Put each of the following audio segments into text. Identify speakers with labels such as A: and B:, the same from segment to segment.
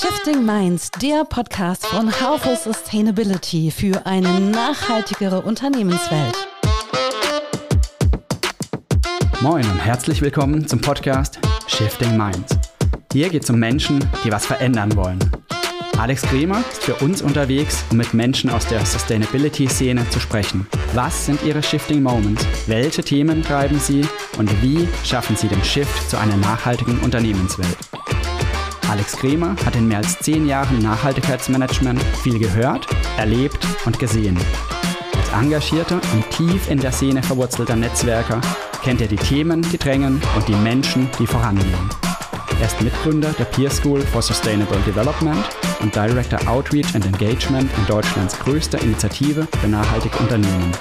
A: Shifting Minds, der Podcast von Haufe Sustainability für eine nachhaltigere Unternehmenswelt.
B: Moin und herzlich willkommen zum Podcast Shifting Minds. Hier geht es um Menschen, die was verändern wollen. Alex Kremer ist für uns unterwegs, um mit Menschen aus der Sustainability-Szene zu sprechen. Was sind ihre Shifting Moments? Welche Themen treiben sie? Und wie schaffen sie den Shift zu einer nachhaltigen Unternehmenswelt? Alex Kremer hat in mehr als zehn Jahren Nachhaltigkeitsmanagement viel gehört, erlebt und gesehen. Als engagierter und tief in der Szene verwurzelter Netzwerker kennt er die Themen, die drängen und die Menschen, die vorangehen. Er ist Mitgründer der Peer School for Sustainable Development und Director Outreach and Engagement in Deutschlands größter Initiative für nachhaltige Unternehmen.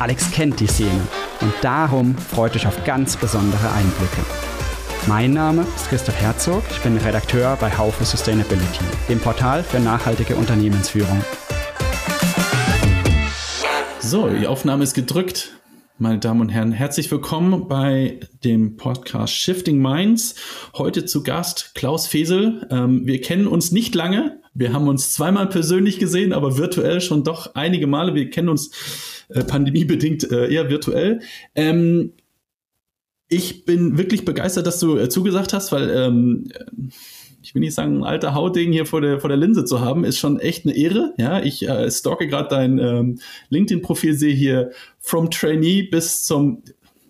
B: Alex kennt die Szene und darum freut euch auf ganz besondere Einblicke. Mein Name ist Christoph Herzog, ich bin Redakteur bei Haufe Sustainability, dem Portal für nachhaltige Unternehmensführung.
C: So, die Aufnahme ist gedrückt. Meine Damen und Herren, herzlich willkommen bei dem Podcast Shifting Minds. Heute zu Gast Klaus Fesel. Ähm, wir kennen uns nicht lange. Wir haben uns zweimal persönlich gesehen, aber virtuell schon doch einige Male. Wir kennen uns äh, pandemiebedingt äh, eher virtuell. Ähm, ich bin wirklich begeistert, dass du äh, zugesagt hast, weil ähm, ich will nicht sagen, ein alter Hautding hier vor der, vor der Linse zu haben, ist schon echt eine Ehre. Ja, ich äh, stalke gerade dein ähm, LinkedIn-Profil, sehe hier from Trainee bis zum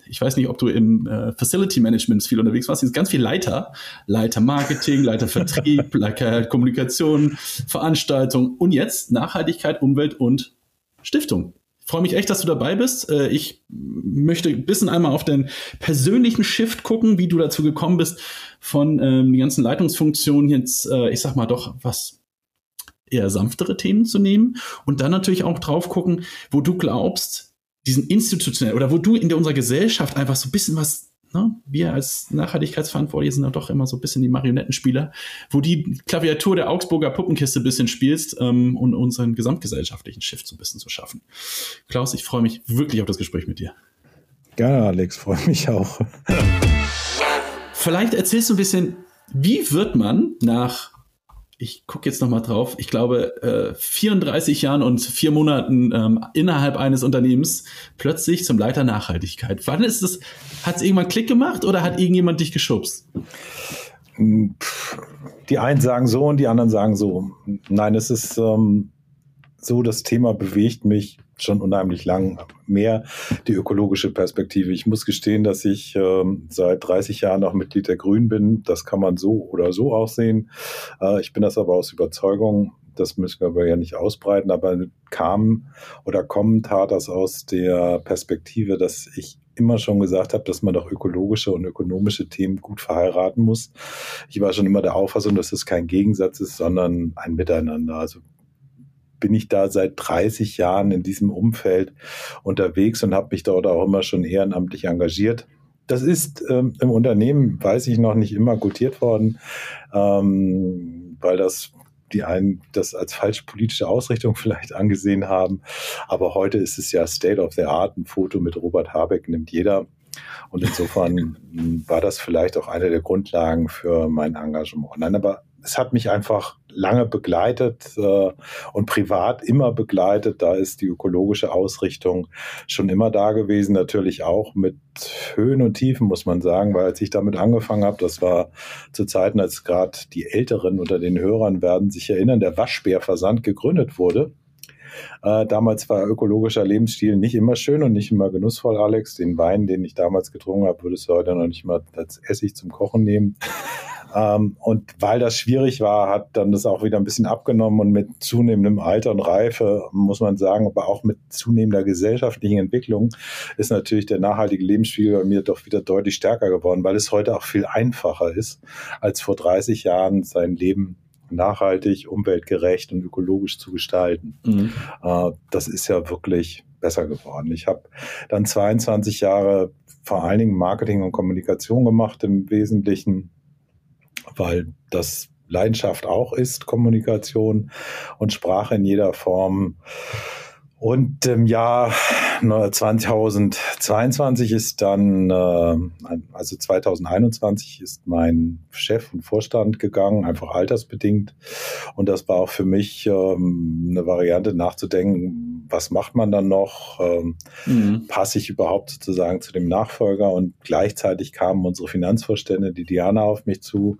C: ich weiß nicht, ob du im äh, Facility Management viel unterwegs warst, ist ganz viel Leiter, Leiter Marketing, Leiter Vertrieb, Leiter Kommunikation, Veranstaltung und jetzt Nachhaltigkeit, Umwelt und Stiftung freue mich echt, dass du dabei bist. Äh, ich möchte ein bisschen einmal auf den persönlichen Shift gucken, wie du dazu gekommen bist, von ähm, die ganzen Leitungsfunktionen jetzt, äh, ich sag mal doch, was eher sanftere Themen zu nehmen und dann natürlich auch drauf gucken, wo du glaubst, diesen institutionell oder wo du in unserer Gesellschaft einfach so ein bisschen was ne, wir als Nachhaltigkeitsverantwortliche sind ja doch immer so ein bisschen die Marionettenspieler, wo die Klaviatur der Augsburger Puppenkiste ein bisschen spielst ähm, und unseren gesamtgesellschaftlichen Shift so ein bisschen zu schaffen. Klaus, ich freue mich wirklich auf das Gespräch mit dir.
D: Gerne, Alex, freue mich auch.
C: Vielleicht erzählst du ein bisschen, wie wird man nach ich gucke jetzt nochmal drauf, ich glaube, äh, 34 Jahren und vier Monaten ähm, innerhalb eines Unternehmens plötzlich zum Leiter Nachhaltigkeit. Wann ist es, hat es irgendwann Klick gemacht oder hat irgendjemand dich geschubst?
D: Die einen sagen so und die anderen sagen so. Nein, es ist ähm, so, das Thema bewegt mich schon unheimlich lang mehr die ökologische Perspektive. Ich muss gestehen, dass ich ähm, seit 30 Jahren noch Mitglied der Grünen bin. Das kann man so oder so auch sehen. Äh, ich bin das aber aus Überzeugung. Das müssen wir aber ja nicht ausbreiten, aber kam oder kommen tat das aus der Perspektive, dass ich immer schon gesagt habe, dass man doch ökologische und ökonomische Themen gut verheiraten muss. Ich war schon immer der Auffassung, dass es kein Gegensatz ist, sondern ein Miteinander. Also bin ich da seit 30 Jahren in diesem Umfeld unterwegs und habe mich dort auch immer schon ehrenamtlich engagiert. Das ist ähm, im Unternehmen, weiß ich noch, nicht immer gutiert worden, ähm, weil das die einen das als falsche politische Ausrichtung vielleicht angesehen haben. Aber heute ist es ja State of the Art. Ein Foto mit Robert Habeck nimmt jeder. Und insofern war das vielleicht auch eine der Grundlagen für mein Engagement. Nein, aber es hat mich einfach lange begleitet äh, und privat immer begleitet. Da ist die ökologische Ausrichtung schon immer da gewesen, natürlich auch mit Höhen und Tiefen, muss man sagen, weil als ich damit angefangen habe, das war zu Zeiten, als gerade die Älteren unter den Hörern werden sich erinnern, der Waschbärversand gegründet wurde. Äh, damals war ökologischer Lebensstil nicht immer schön und nicht immer genussvoll, Alex. Den Wein, den ich damals getrunken habe, würdest du heute noch nicht mal als Essig zum Kochen nehmen. Ähm, und weil das schwierig war, hat dann das auch wieder ein bisschen abgenommen und mit zunehmendem Alter und Reife, muss man sagen, aber auch mit zunehmender gesellschaftlichen Entwicklung ist natürlich der nachhaltige Lebensstil bei mir doch wieder deutlich stärker geworden, weil es heute auch viel einfacher ist, als vor 30 Jahren sein Leben nachhaltig, umweltgerecht und ökologisch zu gestalten. Mhm. Äh, das ist ja wirklich besser geworden. Ich habe dann 22 Jahre vor allen Dingen Marketing und Kommunikation gemacht im Wesentlichen weil das Leidenschaft auch ist, Kommunikation und Sprache in jeder Form. Und ähm, ja, 2022 ist dann, äh, also 2021 ist mein Chef und Vorstand gegangen, einfach altersbedingt. Und das war auch für mich ähm, eine Variante nachzudenken, was macht man dann noch? Ähm, mhm. Passe ich überhaupt sozusagen zu dem Nachfolger? Und gleichzeitig kamen unsere Finanzvorstände, die Diana, auf mich zu,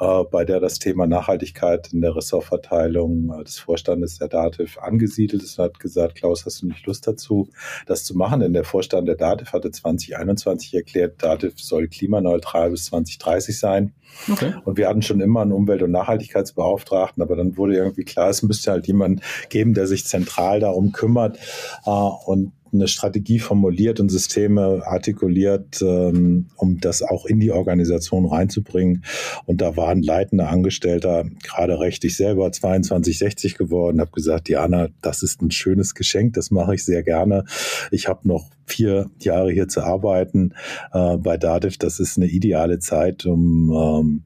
D: äh, bei der das Thema Nachhaltigkeit in der Ressortverteilung äh, des Vorstandes der DATIV angesiedelt ist und hat gesagt, Klaus, hast du nicht Lust dazu, das zu machen? Denn der Vorstand der DATIV hatte 2021 erklärt, DATIV soll klimaneutral bis 2030 sein. Okay. Und wir hatten schon immer einen Umwelt- und Nachhaltigkeitsbeauftragten, aber dann wurde irgendwie klar, es müsste halt jemand geben, der sich zentral darum kümmert. Äh, und eine Strategie formuliert und Systeme artikuliert, ähm, um das auch in die Organisation reinzubringen. Und da war ein leitender Angestellter, gerade recht ich selber, 2260 geworden, habe gesagt, Diana, das ist ein schönes Geschenk, das mache ich sehr gerne. Ich habe noch vier Jahre hier zu arbeiten äh, bei Dativ. Das ist eine ideale Zeit, um ähm,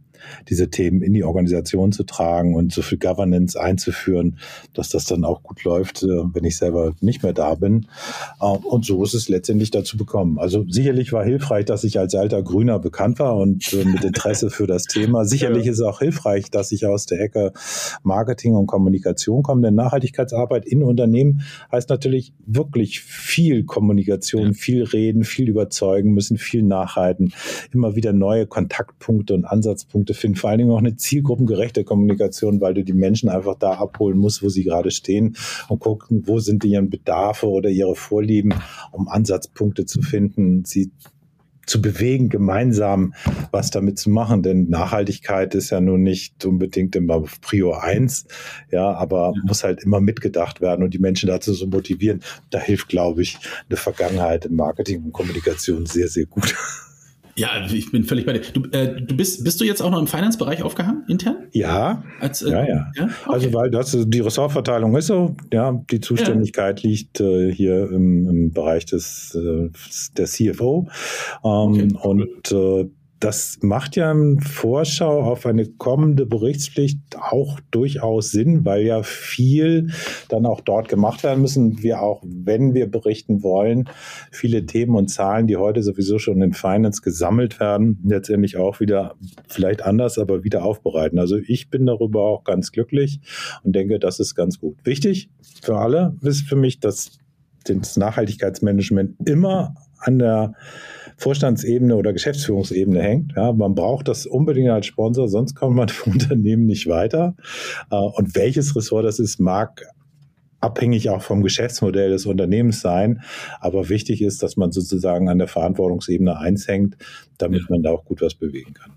D: diese Themen in die Organisation zu tragen und so viel Governance einzuführen, dass das dann auch gut läuft, äh, wenn ich selber nicht mehr da bin. Äh, und so ist es letztendlich dazu gekommen. Also sicherlich war hilfreich, dass ich als alter Grüner bekannt war und äh, mit Interesse für das Thema. Sicherlich ist es auch hilfreich, dass ich aus der Ecke Marketing und Kommunikation komme, denn Nachhaltigkeitsarbeit in Unternehmen heißt natürlich wirklich viel Kommunikation, viel reden, viel überzeugen müssen, viel nachhalten, immer wieder neue Kontaktpunkte und Ansatzpunkte Punkte finden. Vor allen Dingen auch eine zielgruppengerechte Kommunikation, weil du die Menschen einfach da abholen musst, wo sie gerade stehen und gucken, wo sind ihre Bedarfe oder ihre Vorlieben, um Ansatzpunkte zu finden, sie zu bewegen, gemeinsam was damit zu machen. Denn Nachhaltigkeit ist ja nun nicht unbedingt immer Prio 1, ja, aber ja. muss halt immer mitgedacht werden und die Menschen dazu so motivieren. Da hilft, glaube ich, eine Vergangenheit im Marketing und Kommunikation sehr, sehr gut.
C: Ja, ich bin völlig bei dir. Du, äh, du bist, bist du jetzt auch noch im Finance-Bereich aufgehangen, intern?
D: Ja. Als, äh, ja, ja. ja? Okay. Also, weil das die Ressortverteilung ist so, ja, die Zuständigkeit ja. liegt äh, hier im, im, Bereich des, äh, der CFO. Ähm, okay. Und äh, das macht ja in Vorschau auf eine kommende Berichtspflicht auch durchaus Sinn, weil ja viel dann auch dort gemacht werden müssen. Wir auch, wenn wir berichten wollen, viele Themen und Zahlen, die heute sowieso schon in Finance gesammelt werden, letztendlich auch wieder vielleicht anders, aber wieder aufbereiten. Also ich bin darüber auch ganz glücklich und denke, das ist ganz gut. Wichtig für alle ist für mich, dass das Nachhaltigkeitsmanagement immer an der Vorstandsebene oder Geschäftsführungsebene hängt. Ja, man braucht das unbedingt als Sponsor, sonst kommt man im Unternehmen nicht weiter. Äh, und welches Ressort das ist, mag abhängig auch vom Geschäftsmodell des Unternehmens sein. Aber wichtig ist, dass man sozusagen an der Verantwortungsebene eins hängt, damit ja. man da auch gut was bewegen kann.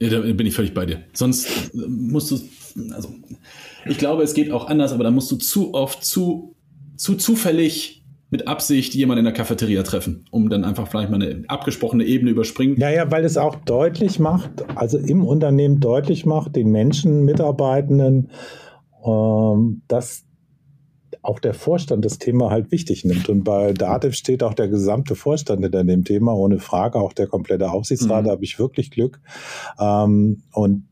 C: Ja, da bin ich völlig bei dir. Sonst musst du, also ich glaube, es geht auch anders, aber da musst du zu oft zu, zu zufällig mit Absicht jemanden in der Cafeteria treffen, um dann einfach vielleicht mal eine abgesprochene Ebene überspringen.
D: Ja, ja, weil es auch deutlich macht, also im Unternehmen deutlich macht, den Menschen, Mitarbeitenden, ähm, dass auch der Vorstand das Thema halt wichtig nimmt. Und bei Dativ steht auch der gesamte Vorstand hinter dem Thema, ohne Frage, auch der komplette Aufsichtsrat, mhm. da habe ich wirklich Glück. Ähm, und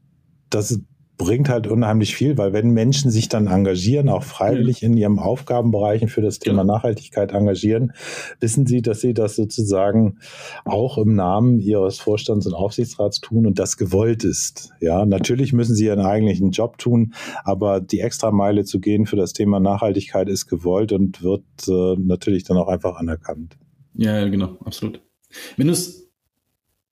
D: das ist bringt halt unheimlich viel, weil wenn Menschen sich dann engagieren, auch freiwillig in ihrem Aufgabenbereichen für das Thema Nachhaltigkeit engagieren, wissen sie, dass sie das sozusagen auch im Namen ihres Vorstands und Aufsichtsrats tun und das gewollt ist. Ja, natürlich müssen sie ihren eigentlichen Job tun, aber die Extrameile zu gehen für das Thema Nachhaltigkeit ist gewollt und wird äh, natürlich dann auch einfach anerkannt.
C: Ja, ja genau, absolut. Wenn du es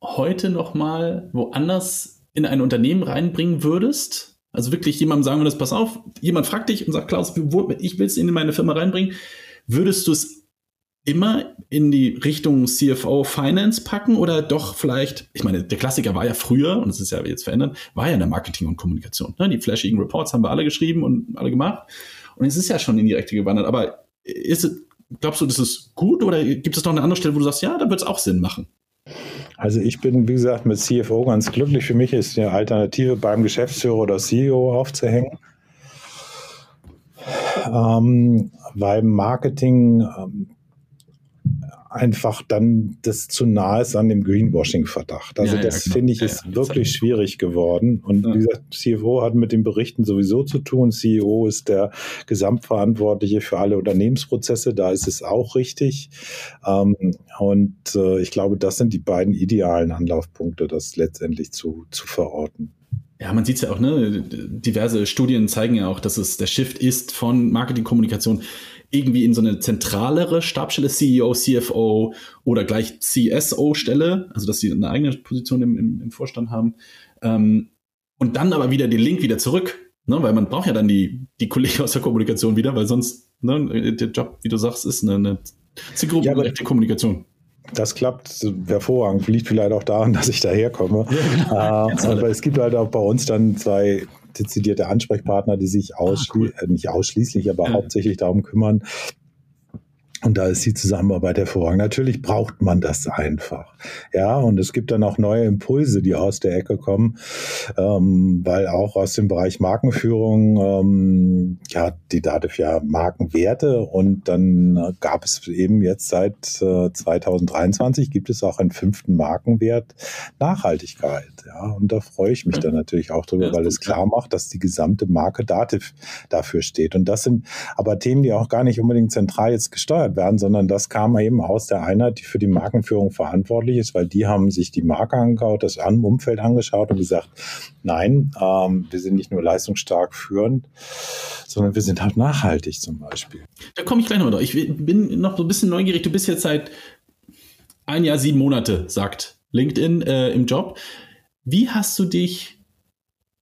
C: heute noch mal woanders in ein Unternehmen reinbringen würdest, also wirklich jemandem sagen würdest, pass auf, jemand fragt dich und sagt, Klaus, ich will es in meine Firma reinbringen, würdest du es immer in die Richtung CFO Finance packen oder doch vielleicht, ich meine, der Klassiker war ja früher, und es ist ja jetzt verändert, war ja in der Marketing und Kommunikation. Ne? Die flashigen Reports haben wir alle geschrieben und alle gemacht. Und es ist ja schon in die Rechte gewandert. Aber ist es, glaubst du, das ist gut oder gibt es noch eine andere Stelle, wo du sagst, ja, da wird es auch Sinn machen?
D: Also ich bin, wie gesagt, mit CFO ganz glücklich. Für mich ist eine Alternative beim Geschäftsführer oder CEO aufzuhängen. Ähm, weil Marketing ähm, einfach dann das zu nah ist an dem Greenwashing-Verdacht. Also ja, das ja, finde ich ist ja, wirklich schwierig geworden. Und wie gesagt, CFO hat mit den Berichten sowieso zu tun. CEO ist der Gesamtverantwortliche für alle Unternehmensprozesse. Da ist es auch richtig. Ähm, und äh, ich glaube, das sind die beiden idealen Anlaufpunkte, das letztendlich zu, zu verorten.
C: Ja, man sieht es ja auch, ne? Diverse Studien zeigen ja auch, dass es der Shift ist von Marketingkommunikation irgendwie in so eine zentralere Stabstelle, CEO, CFO oder gleich CSO-Stelle, also dass sie eine eigene Position im, im, im Vorstand haben. Ähm, und dann aber wieder den Link wieder zurück, ne? weil man braucht ja dann die, die Kollegen aus der Kommunikation wieder, weil sonst, ne, der Job, wie du sagst, ist eine, eine ja, Kommunikation.
D: Das klappt hervorragend. Liegt vielleicht auch daran, dass ich daherkomme. Ja, genau. äh, aber es gibt halt auch bei uns dann zwei dezidierte Ansprechpartner, die sich ausschli ah, cool. äh, nicht ausschließlich, aber ja. hauptsächlich darum kümmern, und da ist die Zusammenarbeit hervorragend. Natürlich braucht man das einfach. Ja, und es gibt dann auch neue Impulse, die aus der Ecke kommen, ähm, weil auch aus dem Bereich Markenführung, ähm, ja, die DATEV ja Markenwerte und dann gab es eben jetzt seit äh, 2023 gibt es auch einen fünften Markenwert Nachhaltigkeit. Ja, und da freue ich mich dann natürlich auch drüber, weil es klar macht, dass die gesamte Marke DATEV dafür steht. Und das sind aber Themen, die auch gar nicht unbedingt zentral jetzt gesteuert werden, sondern das kam eben aus der Einheit, die für die Markenführung verantwortlich ist, weil die haben sich die Marke angeschaut, das Umfeld angeschaut und gesagt, nein, ähm, wir sind nicht nur leistungsstark führend, sondern wir sind halt nachhaltig zum Beispiel.
C: Da komme ich gleich noch drauf. Ich bin noch so ein bisschen neugierig. Du bist jetzt seit ein Jahr, sieben Monate, sagt LinkedIn äh, im Job. Wie hast du dich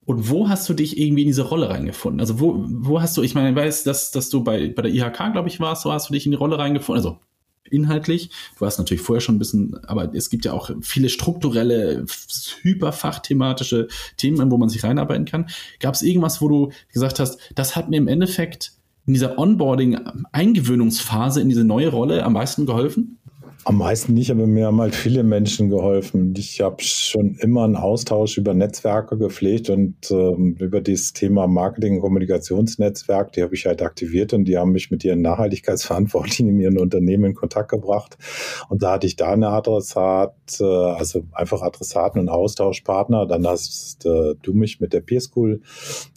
C: und wo hast du dich irgendwie in diese Rolle reingefunden? Also wo, wo hast du, ich meine, ich weiß, dass, dass du bei, bei der IHK, glaube ich, warst, so hast du dich in die Rolle reingefunden, also inhaltlich. Du hast natürlich vorher schon ein bisschen, aber es gibt ja auch viele strukturelle, hyperfachthematische Themen, wo man sich reinarbeiten kann. Gab es irgendwas, wo du gesagt hast, das hat mir im Endeffekt in dieser Onboarding-Eingewöhnungsphase in diese neue Rolle am meisten geholfen?
D: Am meisten nicht, aber mir haben halt viele Menschen geholfen. Ich habe schon immer einen Austausch über Netzwerke gepflegt und ähm, über dieses Thema Marketing- und Kommunikationsnetzwerk, die habe ich halt aktiviert und die haben mich mit ihren Nachhaltigkeitsverantwortlichen in ihren Unternehmen in Kontakt gebracht. Und da hatte ich da eine Adressat, äh, also einfach Adressaten und Austauschpartner. Dann hast äh, du mich mit der Peer School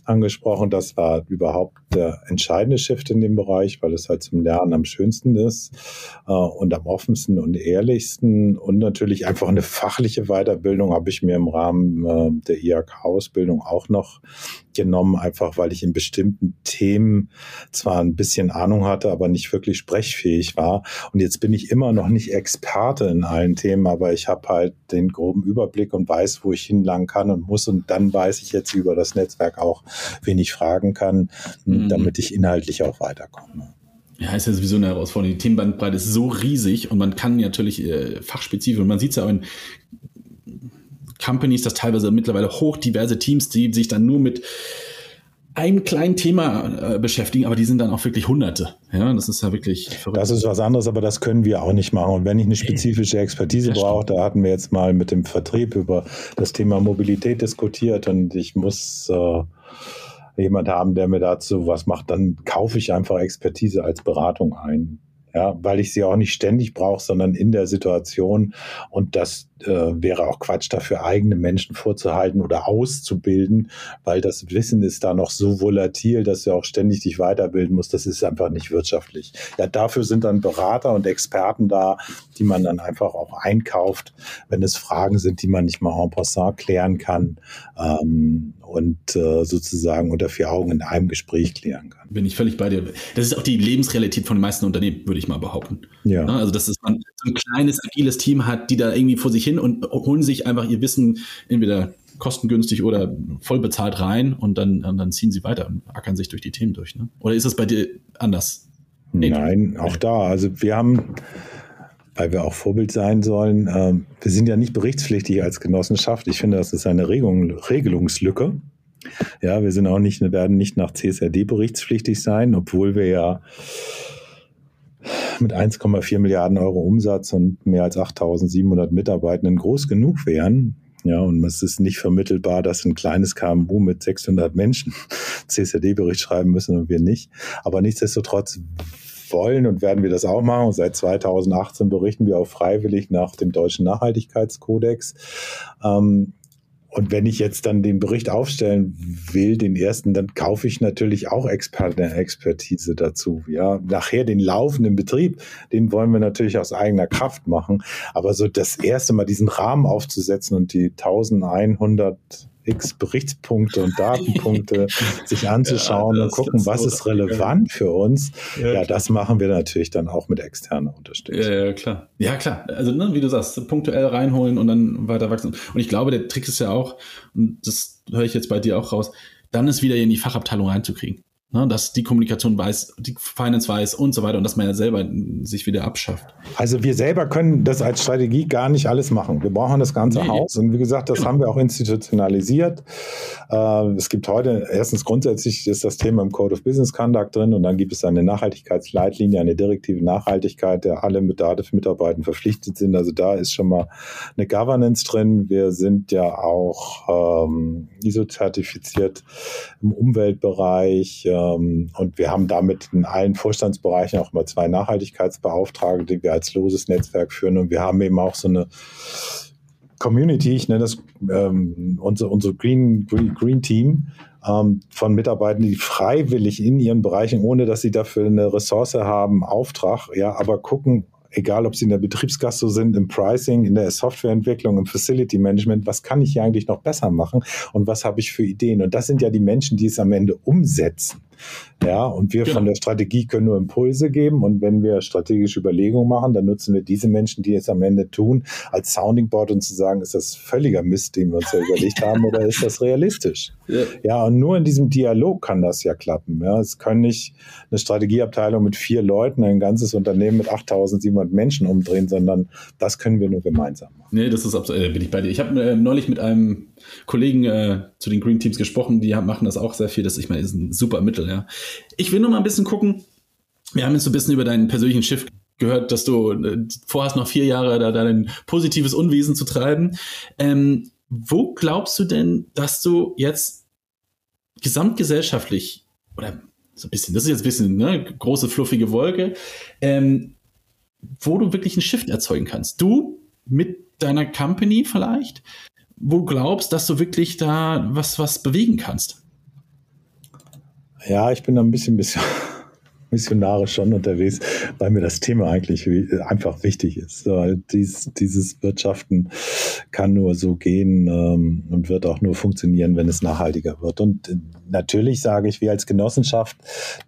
D: angesprochen. Das war überhaupt der entscheidende Shift in dem Bereich, weil es halt zum Lernen am schönsten ist äh, und am offensten und ehrlichsten. Und natürlich einfach eine fachliche Weiterbildung habe ich mir im Rahmen äh, der IHK-Ausbildung auch noch genommen, einfach weil ich in bestimmten Themen zwar ein bisschen Ahnung hatte, aber nicht wirklich sprechfähig war. Und jetzt bin ich immer noch nicht Experte in allen Themen, aber ich habe halt den groben Überblick und weiß, wo ich hinlangen kann und muss. Und dann weiß ich jetzt über das Netzwerk auch, wen ich fragen kann, mhm. damit ich inhaltlich auch weiterkomme.
C: Ja, ist ja sowieso eine Herausforderung. Die Themenbandbreite ist so riesig und man kann natürlich äh, fachspezifisch, und man sieht es ja auch in Companies, das teilweise mittlerweile hochdiverse Teams, die sich dann nur mit einem kleinen Thema äh, beschäftigen, aber die sind dann auch wirklich Hunderte. Ja, das ist ja wirklich
D: verrückt. Das ist was anderes, aber das können wir auch nicht machen. Und wenn ich eine spezifische Expertise brauche, da hatten wir jetzt mal mit dem Vertrieb über das Thema Mobilität diskutiert und ich muss äh, jemand haben, der mir dazu was macht, dann kaufe ich einfach Expertise als Beratung ein ja, weil ich sie auch nicht ständig brauche, sondern in der Situation. Und das äh, wäre auch Quatsch, dafür eigene Menschen vorzuhalten oder auszubilden, weil das Wissen ist da noch so volatil, dass du auch ständig dich weiterbilden musst. Das ist einfach nicht wirtschaftlich. Ja, dafür sind dann Berater und Experten da, die man dann einfach auch einkauft, wenn es Fragen sind, die man nicht mal en passant klären kann ähm, und äh, sozusagen unter vier Augen in einem Gespräch klären kann.
C: Bin ich völlig bei dir. Das ist auch die Lebensrealität von den meisten Unternehmen, würde ich mal behaupten.
D: Ja.
C: Ne? Also, dass man so ein kleines, agiles Team hat, die da irgendwie vor sich hin und holen sich einfach ihr Wissen entweder kostengünstig oder voll bezahlt rein und dann, dann ziehen sie weiter und ackern sich durch die Themen durch. Ne? Oder ist das bei dir anders?
D: Nee, Nein, auch da. Also wir haben, weil wir auch Vorbild sein sollen, äh, wir sind ja nicht berichtspflichtig als Genossenschaft. Ich finde, das ist eine Regelung, Regelungslücke. Ja, wir sind auch nicht, werden nicht nach CSRD berichtspflichtig sein, obwohl wir ja mit 1,4 Milliarden Euro Umsatz und mehr als 8.700 Mitarbeitenden groß genug wären. Ja, und es ist nicht vermittelbar, dass ein kleines KMU mit 600 Menschen CSRD-Bericht schreiben müssen und wir nicht. Aber nichtsdestotrotz wollen und werden wir das auch machen. Seit 2018 berichten wir auch freiwillig nach dem deutschen Nachhaltigkeitskodex. Ähm, und wenn ich jetzt dann den Bericht aufstellen will, den ersten, dann kaufe ich natürlich auch Expertise dazu. Ja, nachher den laufenden Betrieb, den wollen wir natürlich aus eigener Kraft machen. Aber so das erste Mal diesen Rahmen aufzusetzen und die 1100 x Berichtspunkte und Datenpunkte sich anzuschauen ja, und gucken, was ist relevant für uns. Ja, ja das machen wir natürlich dann auch mit externer Unterstützung.
C: Ja, ja klar. Ja, klar. Also, ne, wie du sagst, punktuell reinholen und dann weiter wachsen. Und ich glaube, der Trick ist ja auch, und das höre ich jetzt bei dir auch raus, dann ist wieder in die Fachabteilung reinzukriegen. Ne, dass die Kommunikation weiß, die Finance weiß und so weiter und dass man ja selber sich wieder abschafft.
D: Also wir selber können das als Strategie gar nicht alles machen. Wir brauchen das ganze nee. Haus und wie gesagt, das genau. haben wir auch institutionalisiert. Äh, es gibt heute, erstens grundsätzlich ist das Thema im Code of Business Conduct drin und dann gibt es eine Nachhaltigkeitsleitlinie, eine direktive Nachhaltigkeit, der alle mit DATEV-Mitarbeitern verpflichtet sind. Also da ist schon mal eine Governance drin. Wir sind ja auch ähm, ISO-zertifiziert im Umweltbereich ähm, und wir haben damit in allen Vorstandsbereichen auch mal zwei Nachhaltigkeitsbeauftragte, die wir als loses Netzwerk führen. Und wir haben eben auch so eine Community, ich nenne das ähm, unser, unser Green, Green, Green Team, ähm, von Mitarbeitern, die freiwillig in ihren Bereichen, ohne dass sie dafür eine Ressource haben, Auftrag, ja, aber gucken, egal ob sie in der Betriebsgasto sind, im Pricing, in der Softwareentwicklung, im Facility Management, was kann ich hier eigentlich noch besser machen und was habe ich für Ideen? Und das sind ja die Menschen, die es am Ende umsetzen. Ja, und wir genau. von der Strategie können nur Impulse geben. Und wenn wir strategische Überlegungen machen, dann nutzen wir diese Menschen, die es am Ende tun, als Sounding Board und zu sagen, ist das völliger Mist, den wir uns ja überlegt haben, oder ist das realistisch? Ja. ja, und nur in diesem Dialog kann das ja klappen. Ja, es können nicht eine Strategieabteilung mit vier Leuten ein ganzes Unternehmen mit 8700 Menschen umdrehen, sondern das können wir nur gemeinsam machen.
C: Nee, das ist absolut, äh, bin ich bei dir. Ich habe äh, neulich mit einem Kollegen äh, zu den Green Teams gesprochen, die machen das auch sehr viel. Das, ich meine, ist ein super Mittel, ja. Ich will nur mal ein bisschen gucken. Wir haben jetzt so ein bisschen über deinen persönlichen Schiff gehört, dass du äh, vorhast, noch vier Jahre da dein positives Unwesen zu treiben. Ähm, wo glaubst du denn, dass du jetzt gesamtgesellschaftlich oder so ein bisschen, das ist jetzt ein bisschen ne, große fluffige Wolke, ähm, wo du wirklich einen Shift erzeugen kannst? Du mit deiner Company vielleicht, wo glaubst, dass du wirklich da was, was bewegen kannst?
D: Ja, ich bin da ein bisschen, bisschen missionarisch schon unterwegs, weil mir das Thema eigentlich einfach wichtig ist. Dies, dieses Wirtschaften kann nur so gehen ähm, und wird auch nur funktionieren, wenn es nachhaltiger wird. Und äh, natürlich sage ich, wir als Genossenschaft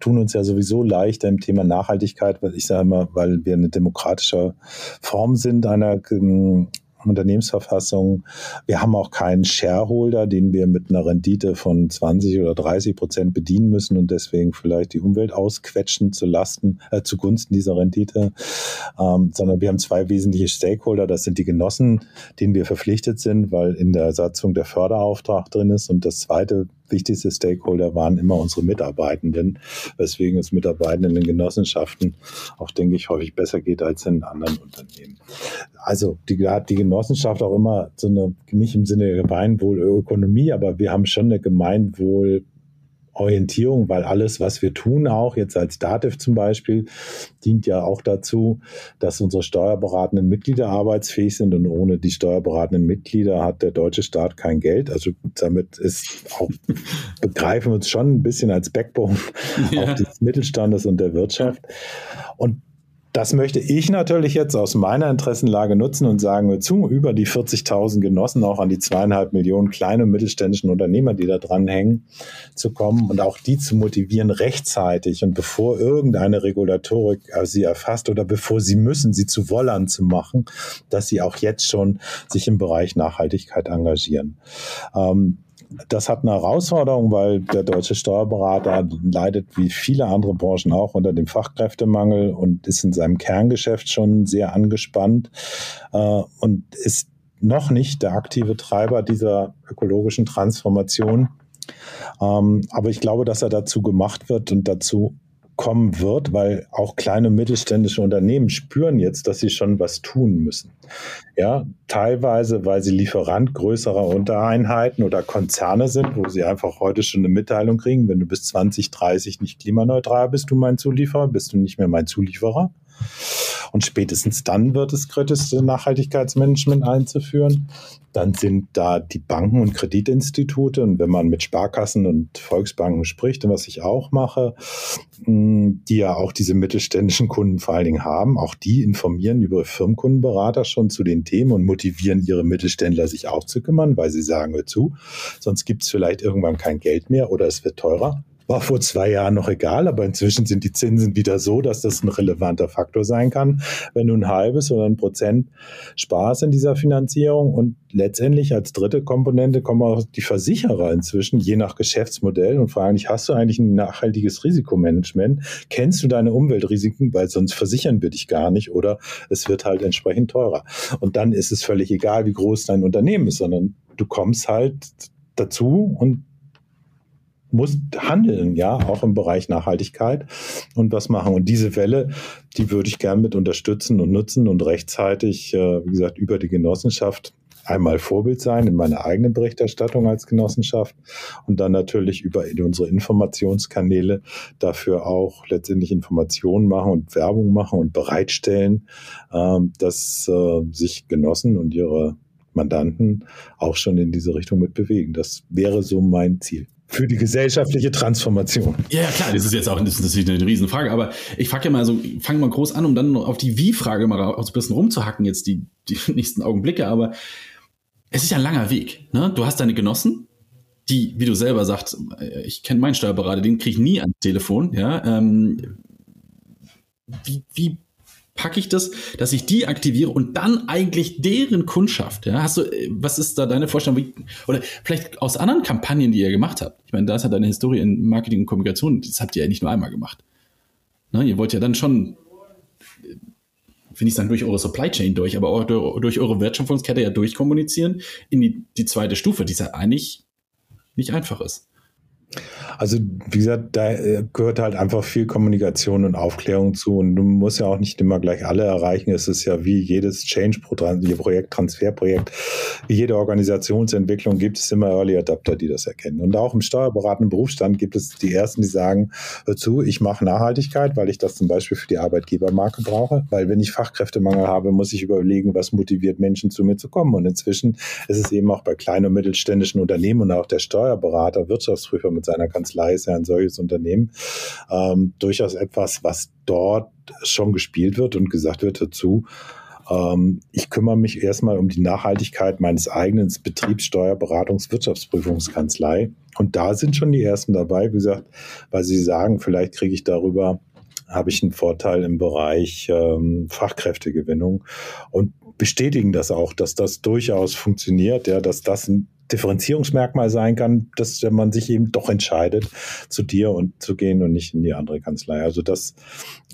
D: tun uns ja sowieso leichter im Thema Nachhaltigkeit, weil ich sage immer, weil wir eine demokratische Form sind einer ähm, Unternehmensverfassung. Wir haben auch keinen Shareholder, den wir mit einer Rendite von 20 oder 30 Prozent bedienen müssen und deswegen vielleicht die Umwelt ausquetschen zu Lasten, äh, zugunsten dieser Rendite, ähm, sondern wir haben zwei wesentliche Stakeholder. Das sind die Genossen, denen wir verpflichtet sind, weil in der Satzung der Förderauftrag drin ist. Und das zweite wichtigste Stakeholder waren immer unsere Mitarbeitenden, weswegen es Mitarbeitenden in Genossenschaften auch, denke ich, häufig besser geht als in anderen Unternehmen. Also die hat die Genossenschaft auch immer so eine, nicht im Sinne der Gemeinwohlökonomie, aber wir haben schon eine Gemeinwohl Orientierung, weil alles, was wir tun, auch jetzt als Dativ zum Beispiel, dient ja auch dazu, dass unsere steuerberatenden Mitglieder arbeitsfähig sind und ohne die steuerberatenden Mitglieder hat der deutsche Staat kein Geld. Also damit ist auch, begreifen wir uns schon ein bisschen als Backbone ja. auch des Mittelstandes und der Wirtschaft. Und das möchte ich natürlich jetzt aus meiner Interessenlage nutzen und sagen zu, über die 40.000 Genossen, auch an die zweieinhalb Millionen kleine und mittelständischen Unternehmer, die da dranhängen, zu kommen und auch die zu motivieren, rechtzeitig und bevor irgendeine Regulatorik sie erfasst oder bevor sie müssen, sie zu Wollern zu machen, dass sie auch jetzt schon sich im Bereich Nachhaltigkeit engagieren. Ähm, das hat eine Herausforderung, weil der deutsche Steuerberater leidet wie viele andere Branchen auch unter dem Fachkräftemangel und ist in seinem Kerngeschäft schon sehr angespannt äh, und ist noch nicht der aktive Treiber dieser ökologischen Transformation. Ähm, aber ich glaube, dass er dazu gemacht wird und dazu kommen wird, weil auch kleine und mittelständische Unternehmen spüren jetzt, dass sie schon was tun müssen. Ja, teilweise, weil sie Lieferant größerer Untereinheiten oder Konzerne sind, wo sie einfach heute schon eine Mitteilung kriegen, wenn du bis 2030 nicht klimaneutral bist, du mein Zulieferer, bist du nicht mehr mein Zulieferer. Und spätestens dann wird es kritisch, Nachhaltigkeitsmanagement einzuführen. Dann sind da die Banken und Kreditinstitute. Und wenn man mit Sparkassen und Volksbanken spricht, und was ich auch mache, hm, die ja auch diese mittelständischen Kunden vor allen Dingen haben, auch die informieren über Firmenkundenberater schon zu den Themen und motivieren ihre Mittelständler, sich auch zu kümmern, weil sie sagen, hör zu, sonst gibt es vielleicht irgendwann kein Geld mehr oder es wird teurer. War vor zwei Jahren noch egal, aber inzwischen sind die Zinsen wieder so, dass das ein relevanter Faktor sein kann, wenn du ein halbes oder ein Prozent sparst in dieser Finanzierung. Und letztendlich als dritte Komponente kommen auch die Versicherer inzwischen, je nach Geschäftsmodell. Und vor allem, hast du eigentlich ein nachhaltiges Risikomanagement? Kennst du deine Umweltrisiken? Weil sonst versichern wir dich gar nicht oder es wird halt entsprechend teurer. Und dann ist es völlig egal, wie groß dein Unternehmen ist, sondern du kommst halt dazu und muss handeln, ja, auch im Bereich Nachhaltigkeit und was machen. Und diese Welle, die würde ich gern mit unterstützen und nutzen und rechtzeitig, äh, wie gesagt, über die Genossenschaft einmal Vorbild sein in meiner eigenen Berichterstattung als Genossenschaft und dann natürlich über unsere Informationskanäle dafür auch letztendlich Informationen machen und Werbung machen und bereitstellen, ähm, dass äh, sich Genossen und ihre Mandanten auch schon in diese Richtung mit bewegen. Das wäre so mein Ziel für die gesellschaftliche Transformation.
C: Ja, klar, das ist jetzt auch das ist eine Riesenfrage, aber ich fange mal so, fange mal groß an, um dann auf die Wie-Frage mal so ein bisschen rumzuhacken, jetzt die, die nächsten Augenblicke, aber es ist ja ein langer Weg. Ne? Du hast deine Genossen, die, wie du selber sagst, ich kenne meinen Steuerberater, den kriege ich nie ans Telefon, ja. Ähm, wie, wie packe ich das, dass ich die aktiviere und dann eigentlich deren Kundschaft, ja, hast du, äh, was ist da deine Vorstellung, wie, oder vielleicht aus anderen Kampagnen, die ihr gemacht habt? Ich meine, da ist ja deine Historie in Marketing und Kommunikation, das habt ihr ja nicht nur einmal gemacht. Ne, ihr wollt ja dann schon, finde ich sagen, durch eure Supply Chain durch, aber auch durch eure Wertschöpfungskette ja durchkommunizieren in die, die zweite Stufe, die ja eigentlich nicht einfach ist.
D: Also, wie gesagt, da äh, gehört halt einfach viel Kommunikation und Aufklärung zu. Und du musst ja auch nicht immer gleich alle erreichen. Es ist ja wie jedes Change-Projekt, Transferprojekt, wie jede Organisationsentwicklung gibt es immer Early Adapter, die das erkennen. Und auch im steuerberatenden Berufsstand gibt es die Ersten, die sagen, zu, ich mache Nachhaltigkeit, weil ich das zum Beispiel für die Arbeitgebermarke brauche. Weil wenn ich Fachkräftemangel habe, muss ich überlegen, was motiviert Menschen zu mir zu kommen. Und inzwischen ist es eben auch bei kleinen und mittelständischen Unternehmen und auch der Steuerberater, Wirtschaftsprüfer mit seiner Kanzlei ist ja ein solches Unternehmen, ähm, durchaus etwas, was dort schon gespielt wird und gesagt wird dazu, ähm, ich kümmere mich erstmal um die Nachhaltigkeit meines eigenen Betriebs Steuerberatungs Wirtschaftsprüfungskanzlei. Und da sind schon die ersten dabei, wie gesagt, weil sie sagen, vielleicht kriege ich darüber habe ich einen Vorteil im Bereich ähm, Fachkräftegewinnung und bestätigen das auch, dass das durchaus funktioniert, ja, dass das ein Differenzierungsmerkmal sein kann, dass man sich eben doch entscheidet, zu dir und zu gehen und nicht in die andere Kanzlei. Also das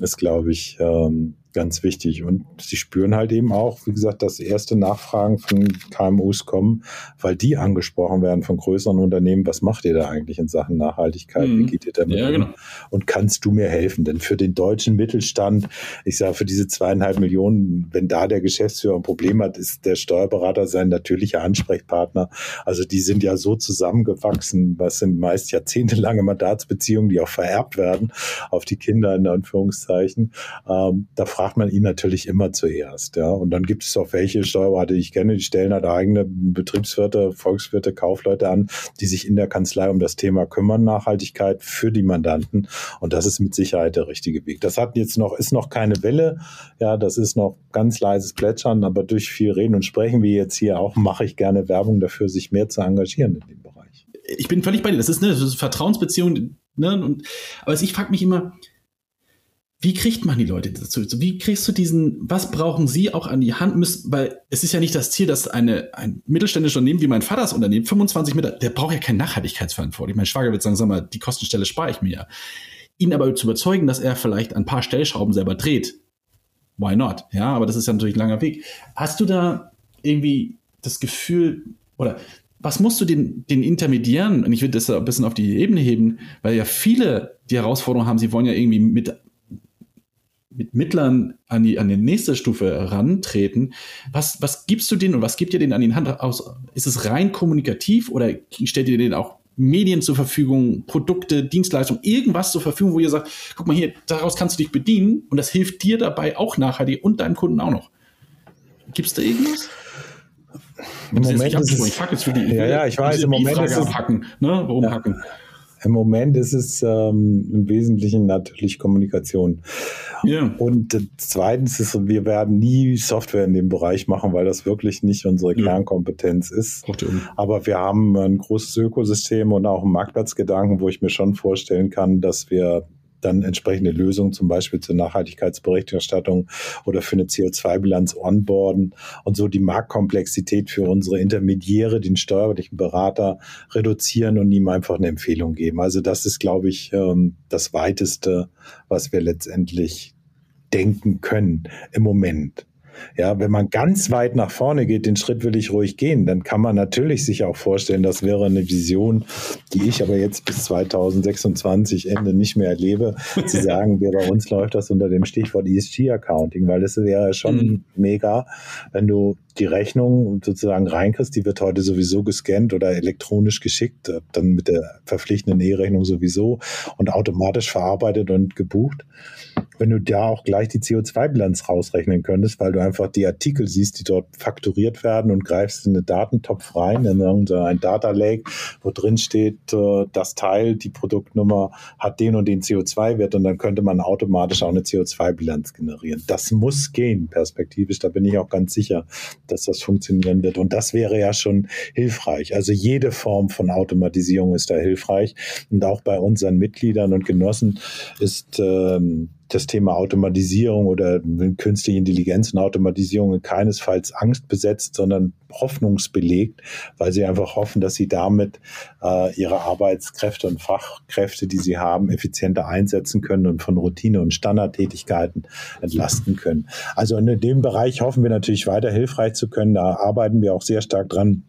D: ist, glaube ich, ähm, ganz wichtig. Und sie spüren halt eben auch, wie gesagt, dass erste Nachfragen von KMUs kommen, weil die angesprochen werden von größeren Unternehmen. Was macht ihr da eigentlich in Sachen Nachhaltigkeit? Mhm. Wie geht ihr damit ja, genau. Und kannst du mir helfen? Denn für den deutschen Mittelstand, ich sage, für diese zweieinhalb Millionen, wenn da der Geschäftsführer ein Problem hat, ist der Steuerberater sein natürlicher Ansprechpartner. Also die sind ja so zusammengewachsen, was sind meist jahrzehntelange Mandatsbeziehungen, die auch vererbt werden auf die Kinder in Anführungszeichen. Ähm, da fragt man ihn natürlich immer zuerst. Ja. Und dann gibt es auch welche Steuerberater, die ich kenne, die stellen halt eigene Betriebswirte, Volkswirte, Kaufleute an, die sich in der Kanzlei um das Thema kümmern, Nachhaltigkeit für die Mandanten. Und das ist mit Sicherheit der richtige Weg. Das hat jetzt noch, ist noch keine Welle. Ja, das ist noch ganz leises Plätschern, aber durch viel Reden und Sprechen, wie jetzt hier auch, mache ich gerne Werbung dafür, sich mehr zu engagieren in dem Bereich.
C: Ich bin völlig bei dir. Das ist eine Vertrauensbeziehung. Ne? Und, aber ich frage mich immer, wie kriegt man die Leute dazu? Wie kriegst du diesen, was brauchen sie auch an die Hand müssen? Weil es ist ja nicht das Ziel, dass eine, ein mittelständisches Unternehmen wie mein Vaters Unternehmen, 25 Mitarbeiter, der braucht ja keine Nachhaltigkeitsverantwortung. Mein Schwager wird sagen, sag mal, die Kostenstelle spare ich mir ja. Ihn aber zu überzeugen, dass er vielleicht ein paar Stellschrauben selber dreht. Why not? Ja, aber das ist ja natürlich ein langer Weg. Hast du da irgendwie das Gefühl, oder was musst du den, den Intermediären, und ich will das ein bisschen auf die Ebene heben, weil ja viele die Herausforderung haben, sie wollen ja irgendwie mit, mit Mittlern an die, an die nächste Stufe herantreten. Was, was gibst du denen und was gibt ihr denen an die Hand aus? Ist es rein kommunikativ oder stellt ihr denen auch Medien zur Verfügung, Produkte, Dienstleistungen, irgendwas zur Verfügung, wo ihr sagt, guck mal hier, daraus kannst du dich bedienen und das hilft dir dabei auch nachhaltig und deinem Kunden auch noch. Gibt es da irgendwas?
D: Im Moment ist es, ich jetzt für die, ja, ja, ich weiß, im Moment ist es,
C: abhacken, ne? Warum
D: ja. hacken? Im Moment ist es ähm, im Wesentlichen natürlich Kommunikation. Ja. Und äh, zweitens ist, wir werden nie Software in dem Bereich machen, weil das wirklich nicht unsere ja. Kernkompetenz ist. Aber wir haben ein großes Ökosystem und auch einen Marktplatzgedanken, wo ich mir schon vorstellen kann, dass wir dann entsprechende Lösungen zum Beispiel zur Nachhaltigkeitsberichterstattung oder für eine CO2-Bilanz onboarden und so die Marktkomplexität für unsere Intermediäre, den steuerlichen Berater reduzieren und ihm einfach eine Empfehlung geben. Also das ist, glaube ich, ähm, das Weiteste, was wir letztendlich denken können im Moment. Ja, wenn man ganz weit nach vorne geht, den Schritt will ich ruhig gehen, dann kann man natürlich sich auch vorstellen, das wäre eine Vision, die ich aber jetzt bis 2026 Ende nicht mehr erlebe, zu sagen, wir bei uns läuft das unter dem Stichwort ESG-Accounting, weil es wäre schon mhm. mega, wenn du die Rechnung sozusagen reinkriegst, die wird heute sowieso gescannt oder elektronisch geschickt, dann mit der verpflichtenden E-Rechnung sowieso und automatisch verarbeitet und gebucht wenn du da auch gleich die CO2-Bilanz rausrechnen könntest, weil du einfach die Artikel siehst, die dort fakturiert werden und greifst in einen Datentopf rein, in ein Data Lake, wo drin steht, äh, das Teil, die Produktnummer hat den und den CO2-Wert und dann könnte man automatisch auch eine CO2-Bilanz generieren. Das muss gehen, perspektivisch. Da bin ich auch ganz sicher, dass das funktionieren wird. Und das wäre ja schon hilfreich. Also jede Form von Automatisierung ist da hilfreich. Und auch bei unseren Mitgliedern und Genossen ist ähm, das Thema Automatisierung oder künstliche Intelligenz und Automatisierung keinesfalls Angst besetzt, sondern hoffnungsbelegt, weil sie einfach hoffen, dass sie damit äh, ihre Arbeitskräfte und Fachkräfte, die sie haben, effizienter einsetzen können und von Routine und Standardtätigkeiten entlasten können. Also in dem Bereich hoffen wir natürlich weiter hilfreich zu können. Da arbeiten wir auch sehr stark dran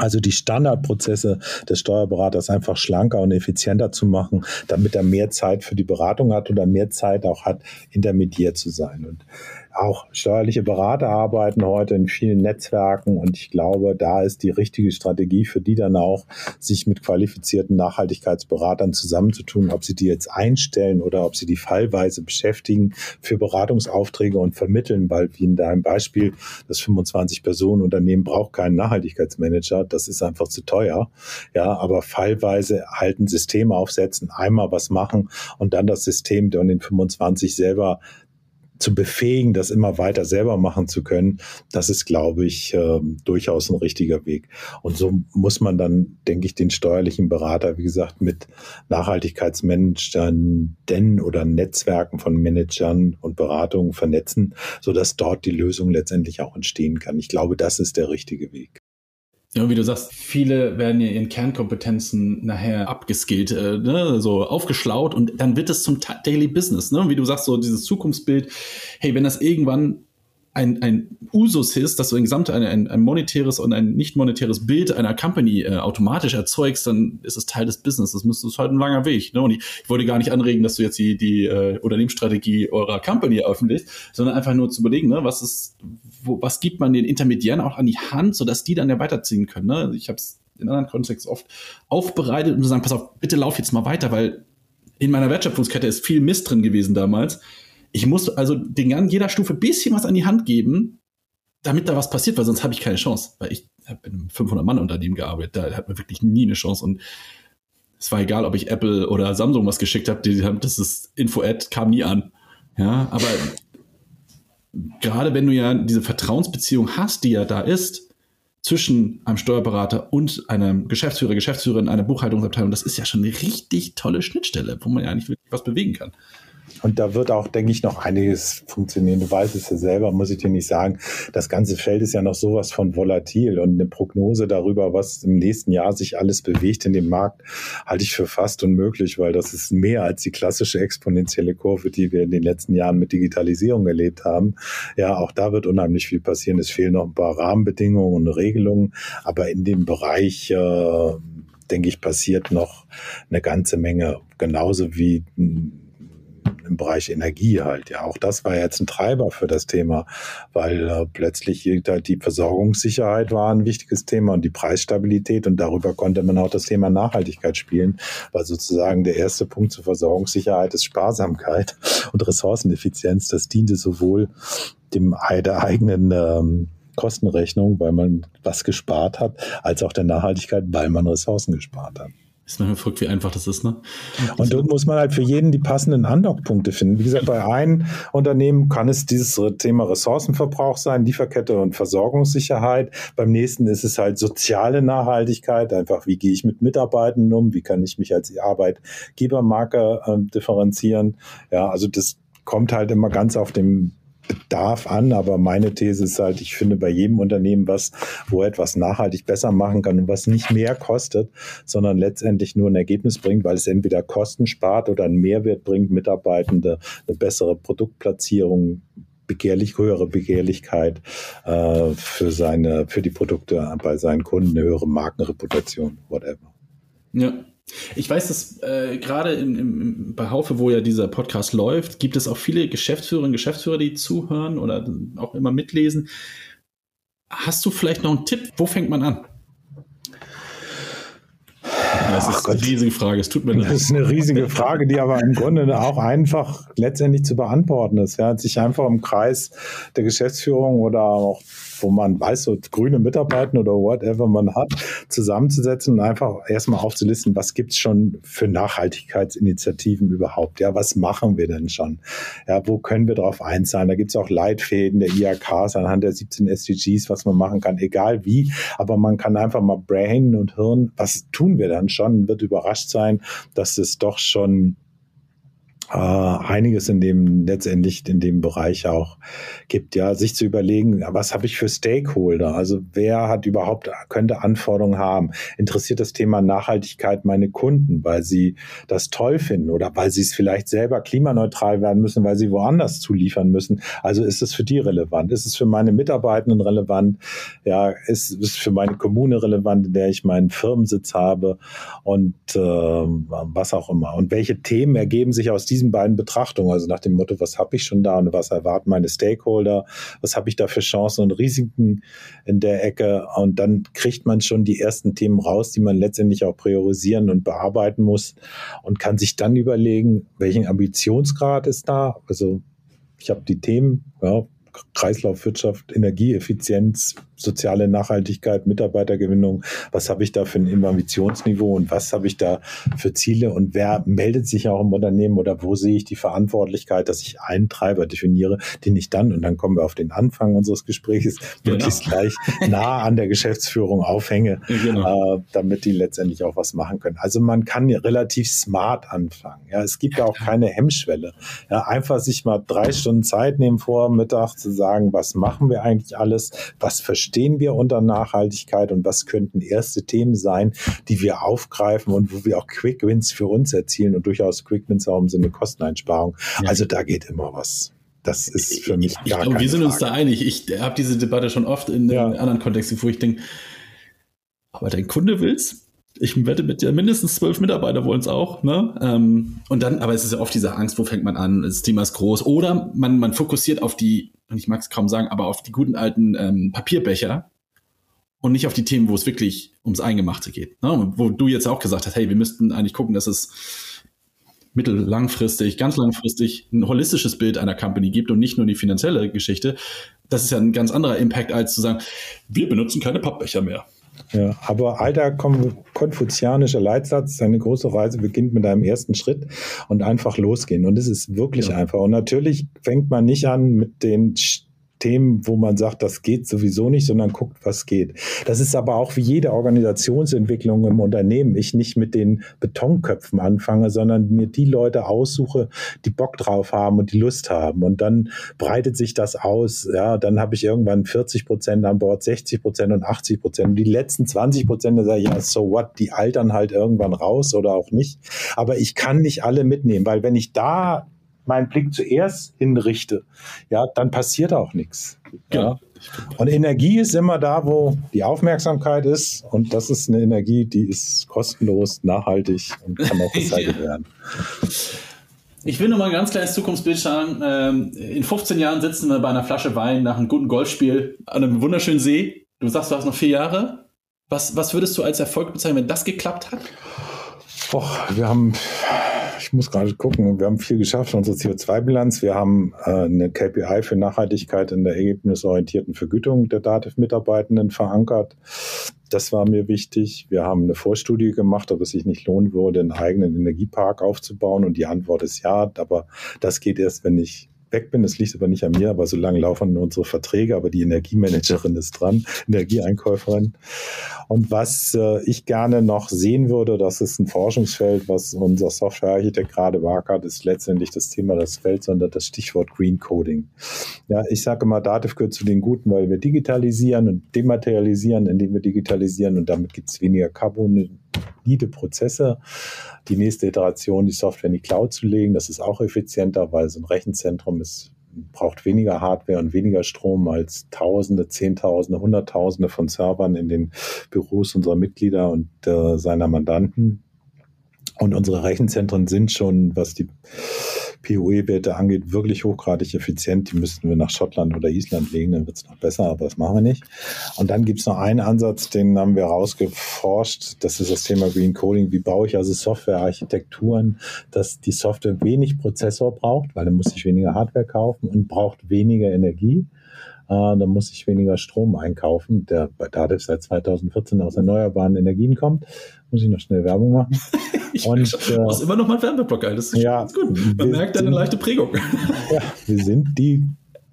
D: also die Standardprozesse des Steuerberaters einfach schlanker und effizienter zu machen, damit er mehr Zeit für die Beratung hat oder mehr Zeit auch hat, intermediär zu sein. Und auch steuerliche Berater arbeiten heute in vielen Netzwerken und ich glaube, da ist die richtige Strategie für die dann auch, sich mit qualifizierten Nachhaltigkeitsberatern zusammenzutun, ob sie die jetzt einstellen oder ob sie die fallweise beschäftigen für Beratungsaufträge und vermitteln, weil wie in deinem Beispiel, das 25-Personen-Unternehmen braucht keinen Nachhaltigkeitsmanager, das ist einfach zu teuer. Ja, aber fallweise halt ein System aufsetzen, einmal was machen und dann das System von den 25 selber zu befähigen, das immer weiter selber machen zu können, das ist, glaube ich, äh, durchaus ein richtiger Weg. Und so muss man dann, denke ich, den steuerlichen Berater, wie gesagt, mit Nachhaltigkeitsmanagern denn oder Netzwerken von Managern und Beratungen vernetzen, sodass dort die Lösung letztendlich auch entstehen kann. Ich glaube, das ist der richtige Weg.
C: Ja, wie du sagst, viele werden ja ihren Kernkompetenzen nachher abgeskillt, äh, ne, so aufgeschlaut und dann wird es zum Daily Business, ne? Wie du sagst, so dieses Zukunftsbild, hey, wenn das irgendwann ein, ein Usus ist, dass du ein gesamt ein, ein, monetäres und ein nicht monetäres Bild einer Company äh, automatisch erzeugst, dann ist es Teil des Business. Das müsste halt ein langer Weg. Ne? Und ich, ich wollte gar nicht anregen, dass du jetzt die, die äh, Unternehmensstrategie eurer Company öffentlichst, sondern einfach nur zu überlegen, ne, was ist, wo, was gibt man den Intermediären auch an die Hand, sodass die dann ja weiterziehen können. Ne? Ich habe es in anderen Kontexten oft aufbereitet, um zu sagen, pass auf, bitte lauf jetzt mal weiter, weil in meiner Wertschöpfungskette ist viel Mist drin gewesen damals. Ich muss also den jeder Stufe bisschen was an die Hand geben, damit da was passiert, weil sonst habe ich keine Chance. Weil ich habe in einem 500-Mann-Unternehmen gearbeitet, da hat man wirklich nie eine Chance. Und es war egal, ob ich Apple oder Samsung was geschickt habe, die haben, das ist Info-Ad, kam nie an. Ja, aber gerade wenn du ja diese Vertrauensbeziehung hast, die ja da ist, zwischen einem Steuerberater und einem Geschäftsführer, Geschäftsführerin, einer Buchhaltungsabteilung, das ist ja schon eine richtig tolle Schnittstelle, wo man ja nicht wirklich was bewegen kann.
D: Und da wird auch, denke ich, noch einiges funktionieren. Du weißt es ja selber, muss ich dir nicht sagen. Das ganze Feld ist ja noch sowas von volatil und eine Prognose darüber, was im nächsten Jahr sich alles bewegt in dem Markt, halte ich für fast unmöglich, weil das ist mehr als die klassische exponentielle Kurve, die wir in den letzten Jahren mit Digitalisierung erlebt haben. Ja, auch da wird unheimlich viel passieren. Es fehlen noch ein paar Rahmenbedingungen und Regelungen, aber in dem Bereich, äh, denke ich, passiert noch eine ganze Menge. Genauso wie im Bereich Energie halt. Ja, auch das war jetzt ein Treiber für das Thema, weil äh, plötzlich die Versorgungssicherheit war ein wichtiges Thema und die Preisstabilität und darüber konnte man auch das Thema Nachhaltigkeit spielen, weil sozusagen der erste Punkt zur Versorgungssicherheit ist Sparsamkeit und Ressourceneffizienz. Das diente sowohl dem der eigenen ähm, Kostenrechnung, weil man was gespart hat, als auch der Nachhaltigkeit, weil man Ressourcen gespart hat.
C: Ist manchmal verrückt, wie einfach das ist, ne?
D: Und dort muss man halt für jeden die passenden Andockpunkte finden. Wie gesagt, bei einem Unternehmen kann es dieses Thema Ressourcenverbrauch sein, Lieferkette und Versorgungssicherheit. Beim nächsten ist es halt soziale Nachhaltigkeit, einfach wie gehe ich mit Mitarbeitenden um, wie kann ich mich als Arbeitgebermarke äh, differenzieren. Ja, also das kommt halt immer ganz auf dem Bedarf an, aber meine These ist halt, ich finde bei jedem Unternehmen was, wo etwas nachhaltig besser machen kann und was nicht mehr kostet, sondern letztendlich nur ein Ergebnis bringt, weil es entweder Kosten spart oder einen Mehrwert bringt, Mitarbeitende eine bessere Produktplatzierung, begehrlich, höhere Begehrlichkeit äh, für seine, für die Produkte bei seinen Kunden, eine höhere Markenreputation, whatever.
C: Ja, ich weiß, dass äh, gerade im, im, bei Haufe, wo ja dieser Podcast läuft, gibt es auch viele Geschäftsführerinnen und Geschäftsführer, die zuhören oder auch immer mitlesen. Hast du vielleicht noch einen Tipp? Wo fängt man an? Das ist eine riesige Frage, es tut mir leid.
D: Das ist eine riesige Frage, die aber im Grunde auch einfach letztendlich zu beantworten ist. Ja, sich einfach im Kreis der Geschäftsführung oder auch wo man weiß, so grüne Mitarbeiter oder whatever man hat, zusammenzusetzen und einfach erstmal aufzulisten, was gibt's schon für Nachhaltigkeitsinitiativen überhaupt? Ja, was machen wir denn schon? Ja, wo können wir drauf einzahlen? Da gibt's auch Leitfäden der IAKs anhand der 17 SDGs, was man machen kann, egal wie, aber man kann einfach mal Brain und Hirn, was tun wir dann schon, wird überrascht sein, dass es doch schon äh, einiges in dem letztendlich in dem Bereich auch gibt, ja, sich zu überlegen, was habe ich für Stakeholder? Also wer hat überhaupt könnte Anforderungen haben? Interessiert das Thema Nachhaltigkeit meine Kunden, weil sie das toll finden oder weil sie es vielleicht selber klimaneutral werden müssen, weil sie woanders zuliefern müssen? Also ist es für die relevant? Ist es für meine Mitarbeitenden relevant? Ja, ist es für meine Kommune relevant, in der ich meinen Firmensitz habe und äh, was auch immer? Und welche Themen ergeben sich aus diesem diesen beiden Betrachtungen, also nach dem Motto, was habe ich schon da und was erwarten meine Stakeholder, was habe ich da für Chancen und Risiken in der Ecke und dann kriegt man schon die ersten Themen raus, die man letztendlich auch priorisieren und bearbeiten muss und kann sich dann überlegen, welchen Ambitionsgrad ist da. Also ich habe die Themen, ja, Kreislaufwirtschaft, Energieeffizienz, soziale Nachhaltigkeit, Mitarbeitergewinnung, was habe ich da für ein Ambitionsniveau und was habe ich da für Ziele und wer meldet sich auch im Unternehmen oder wo sehe ich die Verantwortlichkeit, dass ich einen Treiber definiere, den ich dann, und dann kommen wir auf den Anfang unseres Gesprächs, genau. möglichst gleich nah an der Geschäftsführung aufhänge, genau. äh, damit die letztendlich auch was machen können. Also man kann relativ smart anfangen. Ja, es gibt ja auch keine Hemmschwelle. Ja, einfach sich mal drei Stunden Zeit nehmen vor Mittag zu sagen, was machen wir eigentlich alles, was verstehen verstehen wir unter Nachhaltigkeit und was könnten erste Themen sein, die wir aufgreifen und wo wir auch Quick Wins für uns erzielen und durchaus Quick Wins auch im Sinne Kosteneinsparung. Ja. Also da geht immer was. Das ist für mich
C: gar ich glaube, Wir sind Frage. uns da einig. Ich habe diese Debatte schon oft in, ja. in anderen Kontexten, wo ich denke, aber dein Kunde will's? ich wette mit dir, mindestens zwölf Mitarbeiter wollen es auch. Ne? Ähm, und dann, aber es ist ja oft diese Angst, wo fängt man an? Das Thema ist groß. Oder man, man fokussiert auf die, und ich mag es kaum sagen, aber auf die guten alten ähm, Papierbecher und nicht auf die Themen, wo es wirklich ums Eingemachte geht. Ne? Wo du jetzt auch gesagt hast, hey, wir müssten eigentlich gucken, dass es mittel langfristig, ganz langfristig ein holistisches Bild einer Company gibt und nicht nur die finanzielle Geschichte. Das ist ja ein ganz anderer Impact, als zu sagen, wir benutzen keine Pappbecher mehr.
D: Ja, aber alter konfuzianischer Leitsatz, seine große Reise beginnt mit einem ersten Schritt und einfach losgehen. Und es ist wirklich ja. einfach. Und natürlich fängt man nicht an mit den Themen, wo man sagt, das geht sowieso nicht, sondern guckt, was geht. Das ist aber auch wie jede Organisationsentwicklung im Unternehmen. Ich nicht mit den Betonköpfen anfange, sondern mir die Leute aussuche, die Bock drauf haben und die Lust haben. Und dann breitet sich das aus. Ja, dann habe ich irgendwann 40 Prozent an Bord, 60 Prozent und 80 Prozent. Und die letzten 20 Prozent, da sage ich, ja, so what, die altern halt irgendwann raus oder auch nicht. Aber ich kann nicht alle mitnehmen, weil wenn ich da meinen Blick zuerst hinrichte, ja, dann passiert auch nichts. Ja. ja. Und Energie ist immer da, wo die Aufmerksamkeit ist. Und das ist eine Energie, die ist kostenlos, nachhaltig und kann auch recycelt ja. werden.
C: Ich will nur mal ein ganz kleines Zukunftsbild schauen. Ähm, in 15 Jahren sitzen wir bei einer Flasche Wein nach einem guten Golfspiel an einem wunderschönen See. Du sagst, du hast noch vier Jahre. Was, was würdest du als Erfolg bezeichnen, wenn das geklappt hat?
D: Och, wir haben ich muss gerade gucken, wir haben viel geschafft, unsere CO2-Bilanz. Wir haben äh, eine KPI für Nachhaltigkeit in der ergebnisorientierten Vergütung der DATEV-Mitarbeitenden verankert. Das war mir wichtig. Wir haben eine Vorstudie gemacht, ob es sich nicht lohnen würde, einen eigenen Energiepark aufzubauen. Und die Antwort ist ja, aber das geht erst, wenn ich weg bin. Das liegt aber nicht an mir, aber so lange laufen unsere Verträge, aber die Energiemanagerin ist dran, Energieeinkäuferin. Und was äh, ich gerne noch sehen würde, das ist ein Forschungsfeld, was unser Softwarearchitekt gerade wagert, ist letztendlich das Thema des Felds, sondern das Stichwort Green Coding. Ja, ich sage immer, Dativ gehört zu den Guten, weil wir digitalisieren und dematerialisieren, indem wir digitalisieren und damit gibt es weniger Carbon valide Prozesse. Die nächste Iteration, die Software in die Cloud zu legen, das ist auch effizienter, weil so ein Rechenzentrum ist braucht weniger Hardware und weniger Strom als Tausende, Zehntausende, Hunderttausende von Servern in den Büros unserer Mitglieder und äh, seiner Mandanten. Und unsere Rechenzentren sind schon, was die POE-Werte angeht, wirklich hochgradig effizient. Die müssten wir nach Schottland oder Island legen, dann wird es noch besser, aber das machen wir nicht. Und dann gibt es noch einen Ansatz, den haben wir rausgeforscht. Das ist das Thema Green Coding. Wie baue ich also Softwarearchitekturen, dass die Software wenig Prozessor braucht, weil dann muss ich weniger Hardware kaufen und braucht weniger Energie. Uh, dann muss ich weniger Strom einkaufen, der bei Dativ seit 2014 aus erneuerbaren Energien kommt. Muss ich noch schnell Werbung machen.
C: ich und, äh, immer noch mal Werbeblock ein. Das ist ja, ganz gut. Man merkt eine leichte Prägung.
D: ja, wir sind die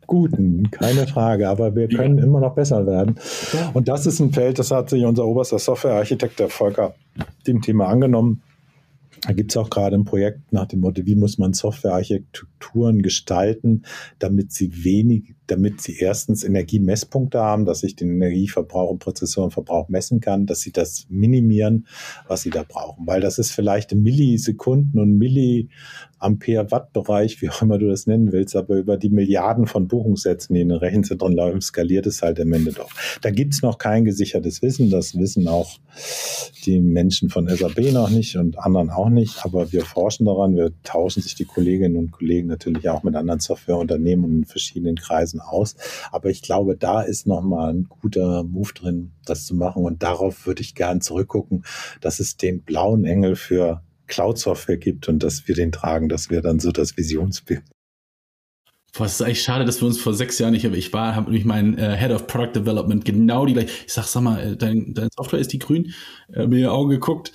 D: Guten, keine Frage, aber wir können ja. immer noch besser werden. Und das ist ein Feld, das hat sich unser oberster Softwarearchitekt, der Volker, dem Thema angenommen. Da gibt es auch gerade ein Projekt nach dem Motto, wie muss man Softwarearchitekturen gestalten, damit sie wenig, damit sie erstens Energiemesspunkte haben, dass ich den Energieverbrauch und Prozessorenverbrauch messen kann, dass sie das minimieren, was sie da brauchen. Weil das ist vielleicht im Millisekunden und Milliampere-Watt-Bereich, wie auch immer du das nennen willst, aber über die Milliarden von Buchungssätzen, die in den Rechenzentren laufen, skaliert es halt am Ende doch. Da gibt es noch kein gesichertes Wissen. Das wissen auch die Menschen von SAP noch nicht und anderen auch nicht. Aber wir forschen daran. Wir tauschen sich die Kolleginnen und Kollegen natürlich auch mit anderen Softwareunternehmen und in verschiedenen Kreisen Grenzen aus. Aber ich glaube, da ist nochmal ein guter Move drin, das zu machen. Und darauf würde ich gern zurückgucken, dass es den blauen Engel für Cloud-Software gibt und dass wir den tragen, dass wir dann so das Visionsbild
C: Boah, es ist eigentlich schade, dass wir uns vor sechs Jahren nicht, aber ich war, habe nämlich mein äh, Head of Product Development genau die gleiche. Ich sag, sag mal, äh, dein, dein Software ist die grün, äh, mir in die Augen geguckt.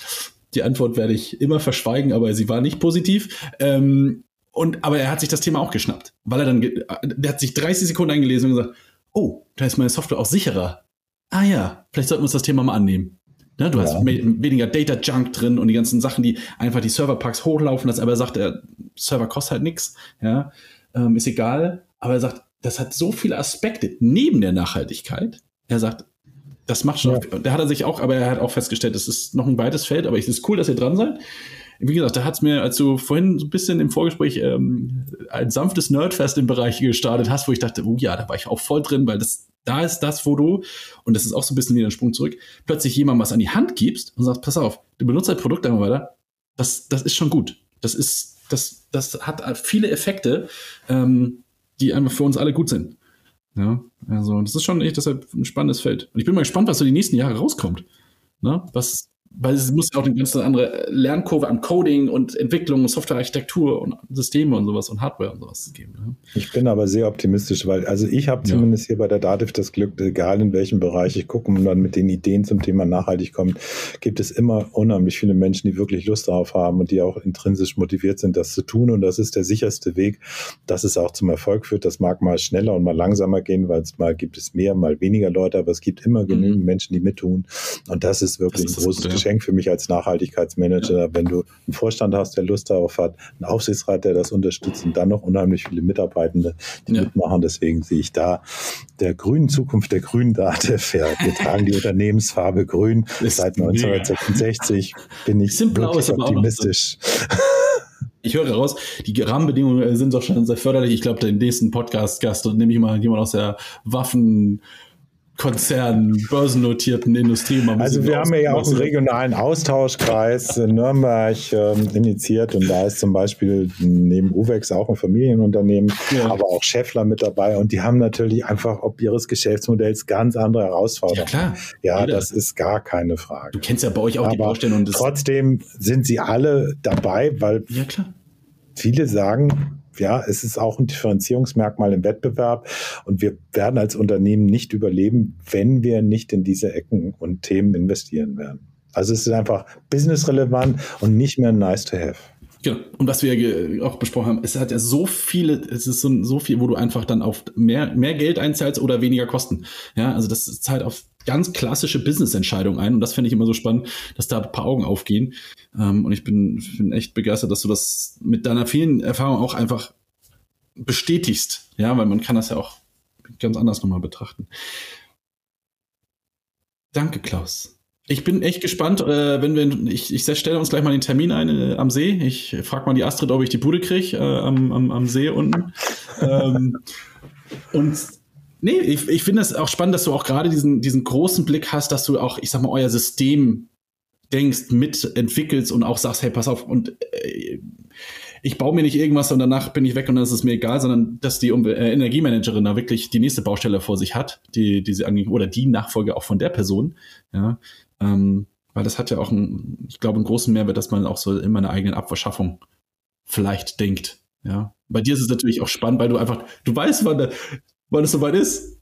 C: Die Antwort werde ich immer verschweigen, aber sie war nicht positiv. Ähm, und, aber er hat sich das Thema auch geschnappt, weil er dann, der hat sich 30 Sekunden eingelesen und gesagt, oh, da ist meine Software auch sicherer. Ah ja, vielleicht sollten wir uns das Thema mal annehmen. Ne, du ja. hast weniger Data Junk drin und die ganzen Sachen, die einfach die Serverpacks hochlaufen lassen, aber er sagt, der Server kostet halt nichts, ja, ähm, ist egal. Aber er sagt, das hat so viele Aspekte neben der Nachhaltigkeit. Er sagt, das macht schon, ja. da hat er sich auch, aber er hat auch festgestellt, das ist noch ein weites Feld, aber es ist cool, dass ihr dran seid wie gesagt, da hat es mir, als du vorhin so ein bisschen im Vorgespräch ähm, ein sanftes Nerdfest im Bereich gestartet hast, wo ich dachte, oh ja, da war ich auch voll drin, weil das, da ist das, wo du, und das ist auch so ein bisschen wieder ein Sprung zurück, plötzlich jemandem was an die Hand gibst und sagst, pass auf, du benutzt dein Produkt einmal weiter, das, das ist schon gut. Das ist, das, das hat viele Effekte, ähm, die einfach für uns alle gut sind. Ja, also das ist schon echt deshalb ein spannendes Feld. Und ich bin mal gespannt, was so die nächsten Jahre rauskommt. Ne? Was, weil es muss ja auch eine ganz andere Lernkurve an Coding und Entwicklung, Softwarearchitektur und Systeme und sowas und Hardware und sowas geben. Ne?
D: Ich bin aber sehr optimistisch, weil also ich habe ja. zumindest hier bei der Dativ das Glück, egal in welchem Bereich ich gucke und dann mit den Ideen zum Thema nachhaltig kommt, gibt es immer unheimlich viele Menschen, die wirklich Lust darauf haben und die auch intrinsisch motiviert sind, das zu tun. Und das ist der sicherste Weg, dass es auch zum Erfolg führt. Das mag mal schneller und mal langsamer gehen, weil es mal gibt es mehr, mal weniger Leute, aber es gibt immer genügend mhm. Menschen, die mittun. Und das ist wirklich das ist ein großes Geschenk für mich als Nachhaltigkeitsmanager, wenn du einen Vorstand hast, der Lust darauf hat, einen Aufsichtsrat, der das unterstützt und dann noch unheimlich viele Mitarbeitende, die ja. mitmachen. Deswegen sehe ich da der grünen Zukunft der grünen. Ja, wir tragen die Unternehmensfarbe grün. Seit 1966 bin ich wirklich optimistisch.
C: Ich höre raus, die Rahmenbedingungen sind doch schon sehr förderlich. Ich glaube, den nächsten Podcast-Gast nehme ich mal jemand aus der Waffen- Konzernen, börsennotierten Industrie.
D: Also wir haben ja auch einen regionalen Austauschkreis in Nürnberg äh, initiiert und da ist zum Beispiel neben Uwex auch ein Familienunternehmen, ja. aber auch Scheffler mit dabei und die haben natürlich einfach ob ihres Geschäftsmodells ganz andere Herausforderungen. Ja, klar. ja Jeder. das ist gar keine Frage.
C: Du kennst ja bei euch auch aber die Baustellen
D: und trotzdem sind sie alle dabei, weil ja, viele sagen, ja, es ist auch ein Differenzierungsmerkmal im Wettbewerb und wir werden als Unternehmen nicht überleben, wenn wir nicht in diese Ecken und Themen investieren werden. Also es ist einfach businessrelevant und nicht mehr nice to have.
C: Genau. Und was wir ja auch besprochen haben, es hat ja so viele, es ist so, so viel, wo du einfach dann auf mehr, mehr Geld einzahlst oder weniger Kosten. Ja, also das zahlt auf ganz klassische Business-Entscheidungen ein. Und das finde ich immer so spannend, dass da ein paar Augen aufgehen. Ähm, und ich bin, bin echt begeistert, dass du das mit deiner vielen Erfahrung auch einfach bestätigst. Ja, weil man kann das ja auch ganz anders nochmal betrachten. Danke, Klaus. Ich bin echt gespannt, äh, wenn wir, ich, ich stelle uns gleich mal den Termin ein äh, am See. Ich frage mal die Astrid, ob ich die Bude kriege äh, am, am, am See unten. ähm, und nee, ich, ich finde es auch spannend, dass du auch gerade diesen, diesen großen Blick hast, dass du auch, ich sag mal, euer System denkst, mitentwickelst und auch sagst, hey, pass auf, und äh, ich baue mir nicht irgendwas und danach bin ich weg und dann ist es mir egal, sondern dass die äh, Energiemanagerin da wirklich die nächste Baustelle vor sich hat, die, die sie angehen, oder die Nachfolge auch von der Person, ja, ähm, weil das hat ja auch, ein, ich glaube, einen großen Mehrwert, dass man auch so in meiner eigenen Abverschaffung vielleicht denkt. Ja. Bei dir ist es natürlich auch spannend, weil du einfach, du weißt, wann, wann es soweit ist.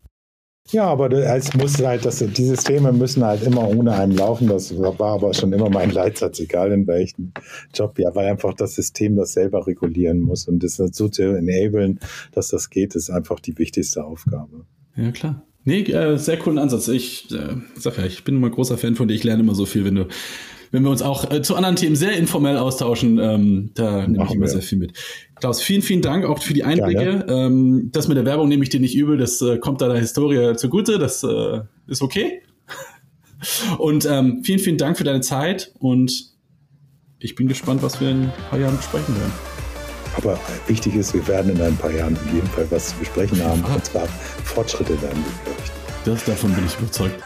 D: Ja, aber es muss halt, dass die Systeme müssen halt immer ohne einem laufen. Das war aber schon immer mein Leitsatz, egal in welchem Job. Ja, weil einfach das System das selber regulieren muss und das so zu enablen, dass das geht, ist einfach die wichtigste Aufgabe.
C: Ja, klar. Nee, äh, sehr coolen Ansatz. Ich äh, sag ja, ich bin immer großer Fan von dir. Ich lerne immer so viel, wenn du, wenn wir uns auch äh, zu anderen Themen sehr informell austauschen. Ähm, da nehme ich immer sehr viel mit. Klaus, vielen, vielen Dank auch für die Einblicke. Ähm, das mit der Werbung nehme ich dir nicht übel. Das äh, kommt deiner Historie zugute. Das äh, ist okay. Und ähm, vielen, vielen Dank für deine Zeit und ich bin gespannt, was wir in ein paar Jahren besprechen werden.
D: Aber wichtig ist, wir werden in ein paar Jahren auf jeden Fall was zu besprechen haben. Und zwar Fortschritte werden wir berichten.
C: Das, davon bin ich überzeugt.